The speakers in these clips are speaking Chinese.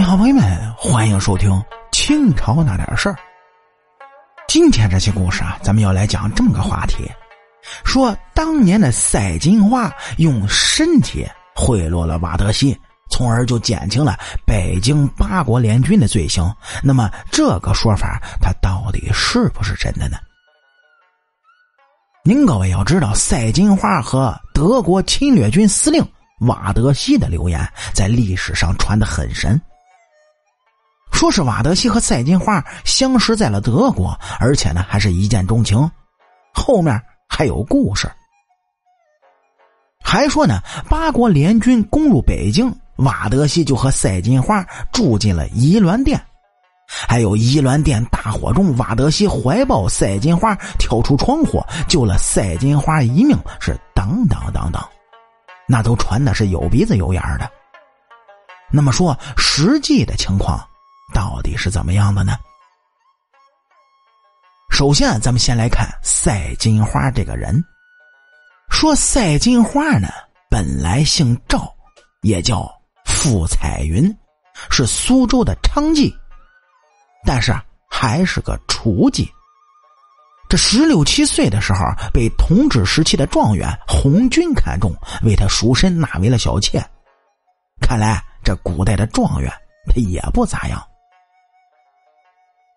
你好，朋友们，欢迎收听清朝那点事儿。今天这期故事啊，咱们要来讲这么个话题：说当年的赛金花用身体贿赂了瓦德西，从而就减轻了北京八国联军的罪行。那么这个说法，它到底是不是真的呢？您各位要知道，赛金花和德国侵略军司令瓦德西的留言在历史上传的很神。说是瓦德西和赛金花相识在了德国，而且呢还是一见钟情。后面还有故事。还说呢，八国联军攻入北京，瓦德西就和赛金花住进了怡鸾殿。还有怡鸾殿大火中，瓦德西怀抱赛金花跳出窗户，救了赛金花一命，是等等等等，那都传的是有鼻子有眼的。那么说，实际的情况到底是怎么样的呢？首先，咱们先来看赛金花这个人。说赛金花呢，本来姓赵，也叫傅彩云，是苏州的娼妓。但是还是个雏妓。这十六七岁的时候，被同治时期的状元洪军看中，为他赎身纳为了小妾。看来这古代的状元他也不咋样。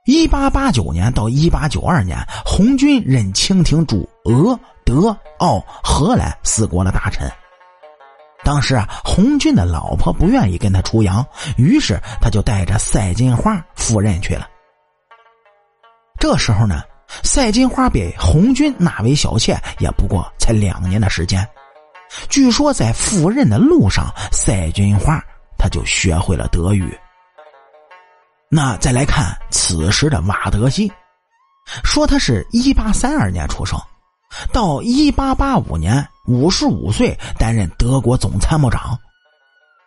一八八九年到一八九二年，洪军任清廷驻俄、德、奥、荷兰四国的大臣。当时啊，红军的老婆不愿意跟他出洋，于是他就带着赛金花赴任去了。这时候呢，赛金花被红军纳为小妾，也不过才两年的时间。据说在赴任的路上，赛金花他就学会了德语。那再来看此时的瓦德西，说他是一八三二年出生。到一八八五年，五十五岁，担任德国总参谋长。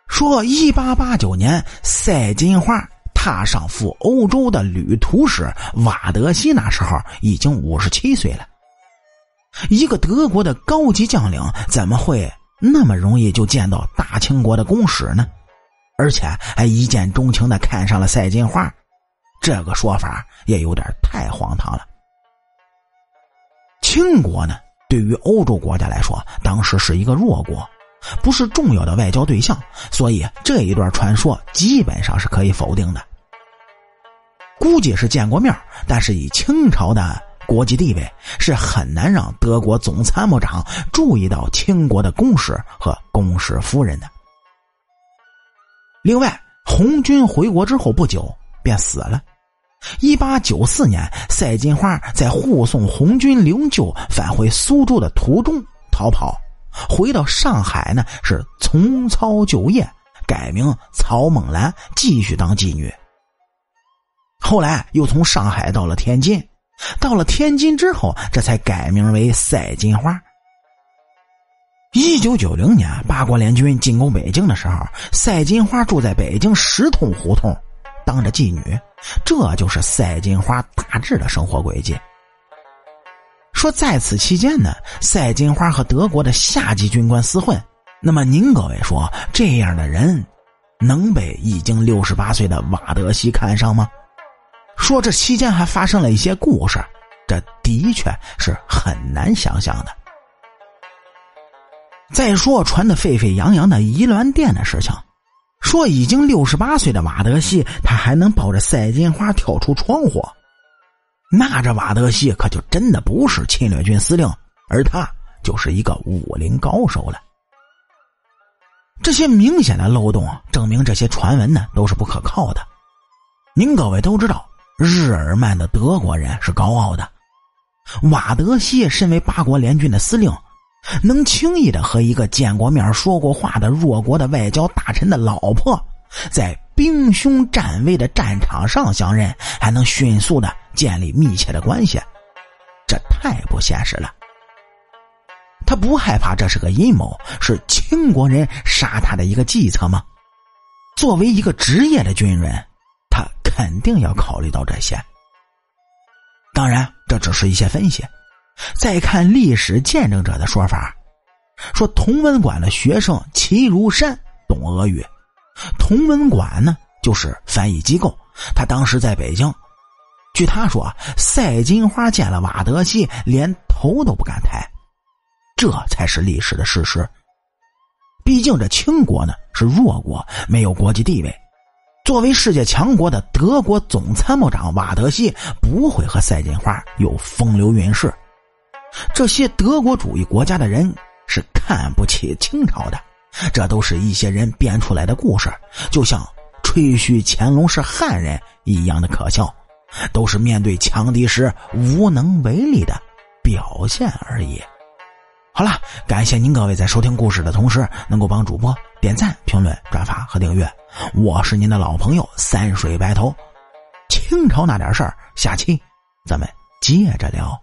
说一八八九年，赛金花踏上赴欧洲的旅途时，瓦德西那时候已经五十七岁了。一个德国的高级将领怎么会那么容易就见到大清国的公使呢？而且还一见钟情的看上了赛金花，这个说法也有点太荒唐了。清国呢，对于欧洲国家来说，当时是一个弱国，不是重要的外交对象，所以这一段传说基本上是可以否定的。估计是见过面，但是以清朝的国际地位，是很难让德国总参谋长注意到清国的公使和公使夫人的。另外，红军回国之后不久便死了。一八九四年，赛金花在护送红军灵柩返回苏州的途中逃跑，回到上海呢是重操旧业，改名曹梦兰，继续当妓女。后来又从上海到了天津，到了天津之后，这才改名为赛金花。一九九零年，八国联军进攻北京的时候，赛金花住在北京石通胡同。当着妓女，这就是赛金花大致的生活轨迹。说在此期间呢，赛金花和德国的下级军官厮混。那么您各位说，这样的人能被已经六十八岁的瓦德西看上吗？说这期间还发生了一些故事，这的确是很难想象的。再说传的沸沸扬扬的怡鸾殿的事情。说已经六十八岁的瓦德西，他还能抱着赛金花跳出窗户，那这瓦德西可就真的不是侵略军司令，而他就是一个武林高手了。这些明显的漏洞啊证明这些传闻呢都是不可靠的。您各位都知道，日耳曼的德国人是高傲的，瓦德西身为八国联军的司令。能轻易的和一个见过面、说过话的弱国的外交大臣的老婆，在兵凶战危的战场上相认，还能迅速的建立密切的关系，这太不现实了。他不害怕这是个阴谋，是清国人杀他的一个计策吗？作为一个职业的军人，他肯定要考虑到这些。当然，这只是一些分析。再看历史见证者的说法，说同文馆的学生齐如山懂俄语，同文馆呢就是翻译机构。他当时在北京。据他说，赛金花见了瓦德西，连头都不敢抬。这才是历史的事实。毕竟这清国呢是弱国，没有国际地位。作为世界强国的德国总参谋长瓦德西不会和赛金花有风流韵事。这些德国主义国家的人是看不起清朝的，这都是一些人编出来的故事，就像吹嘘乾隆是汉人一样的可笑。都是面对强敌时无能为力的表现而已。好了，感谢您各位在收听故事的同时，能够帮主播点赞、评论、转发和订阅。我是您的老朋友三水白头。清朝那点事儿，下期咱们接着聊。